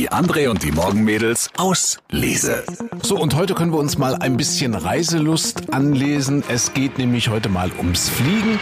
Die André und die Morgenmädels aus Lese. So, und heute können wir uns mal ein bisschen Reiselust anlesen. Es geht nämlich heute mal ums Fliegen.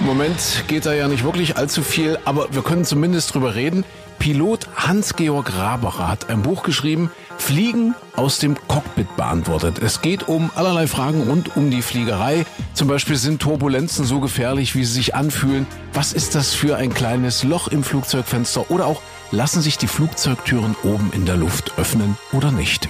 Im Moment geht da ja nicht wirklich allzu viel, aber wir können zumindest drüber reden. Pilot Hans-Georg Rabacher hat ein Buch geschrieben, Fliegen aus dem Cockpit beantwortet. Es geht um allerlei Fragen rund um die Fliegerei. Zum Beispiel sind Turbulenzen so gefährlich, wie sie sich anfühlen? Was ist das für ein kleines Loch im Flugzeugfenster? Oder auch, lassen sich die Flugzeugtüren oben in der Luft öffnen oder nicht?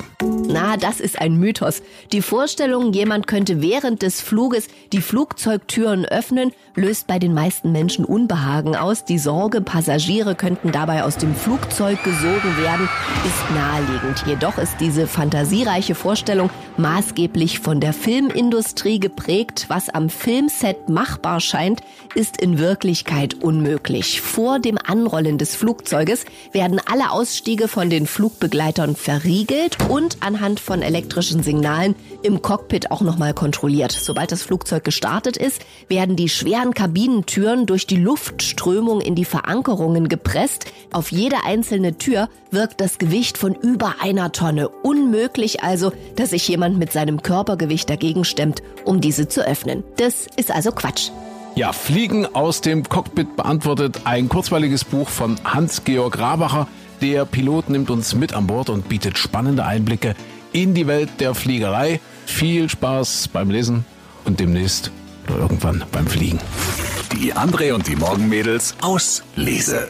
Na, das ist ein Mythos. Die Vorstellung, jemand könnte während des Fluges die Flugzeugtüren öffnen, löst bei den meisten Menschen Unbehagen aus. Die Sorge, Passagiere könnten dabei aus dem Flugzeug gesogen werden, ist naheliegend. Jedoch ist diese fantasiereiche Vorstellung maßgeblich von der Filmindustrie geprägt. Was am Filmset machbar scheint, ist in Wirklichkeit unmöglich. Vor dem Anrollen des Flugzeuges werden alle Ausstiege von den Flugbegleitern verriegelt und anhand von elektrischen Signalen im Cockpit auch nochmal kontrolliert. Sobald das Flugzeug gestartet ist, werden die schweren Kabinentüren durch die Luftströmung in die Verankerungen gepresst. Auf jede einzelne Tür wirkt das Gewicht von über einer Tonne. Unmöglich also, dass sich jemand mit seinem Körpergewicht dagegen stemmt, um diese zu öffnen. Das ist also Quatsch. Ja, Fliegen aus dem Cockpit beantwortet ein kurzweiliges Buch von Hans-Georg Rabacher. Der Pilot nimmt uns mit an Bord und bietet spannende Einblicke in die Welt der Fliegerei. Viel Spaß beim Lesen und demnächst oder irgendwann beim Fliegen. Die André und die Morgenmädels aus Lese.